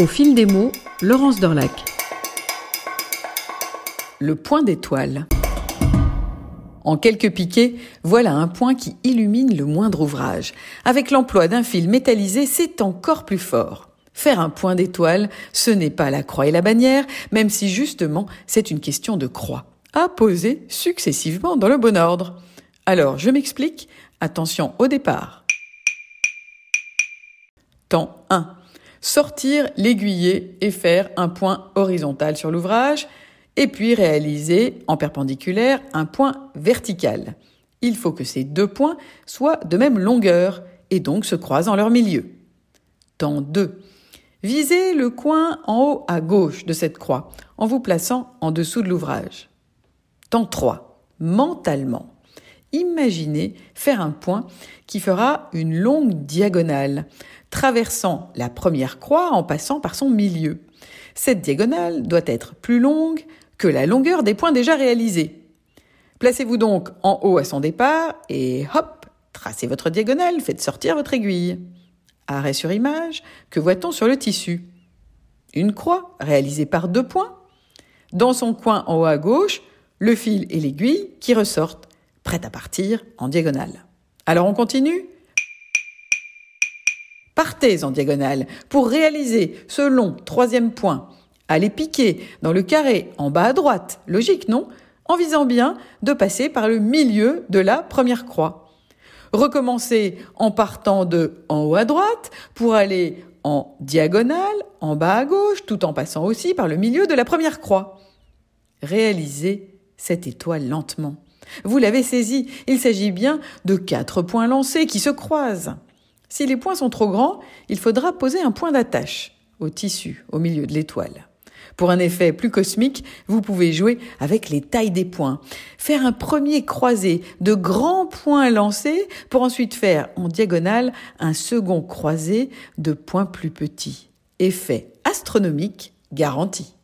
Au fil des mots, Laurence Dorlac. Le point d'étoile. En quelques piquets, voilà un point qui illumine le moindre ouvrage. Avec l'emploi d'un fil métallisé, c'est encore plus fort. Faire un point d'étoile, ce n'est pas la croix et la bannière, même si justement c'est une question de croix, à poser successivement dans le bon ordre. Alors, je m'explique, attention au départ. Temps 1 sortir l'aiguiller et faire un point horizontal sur l'ouvrage, et puis réaliser en perpendiculaire un point vertical. Il faut que ces deux points soient de même longueur et donc se croisent en leur milieu. Temps 2. Visez le coin en haut à gauche de cette croix en vous plaçant en dessous de l'ouvrage. Temps 3. Mentalement. Imaginez faire un point qui fera une longue diagonale traversant la première croix en passant par son milieu. Cette diagonale doit être plus longue que la longueur des points déjà réalisés. Placez-vous donc en haut à son départ et hop, tracez votre diagonale, faites sortir votre aiguille. Arrêt sur image, que voit-on sur le tissu? Une croix réalisée par deux points. Dans son coin en haut à gauche, le fil et l'aiguille qui ressortent, prêts à partir en diagonale. Alors on continue? Partez en diagonale pour réaliser ce long troisième point. Allez piquer dans le carré en bas à droite. Logique, non? En visant bien de passer par le milieu de la première croix. Recommencez en partant de en haut à droite pour aller en diagonale, en bas à gauche, tout en passant aussi par le milieu de la première croix. Réalisez cette étoile lentement. Vous l'avez saisi, il s'agit bien de quatre points lancés qui se croisent. Si les points sont trop grands, il faudra poser un point d'attache au tissu au milieu de l'étoile. Pour un effet plus cosmique, vous pouvez jouer avec les tailles des points. Faire un premier croisé de grands points lancés pour ensuite faire en diagonale un second croisé de points plus petits. Effet astronomique garanti.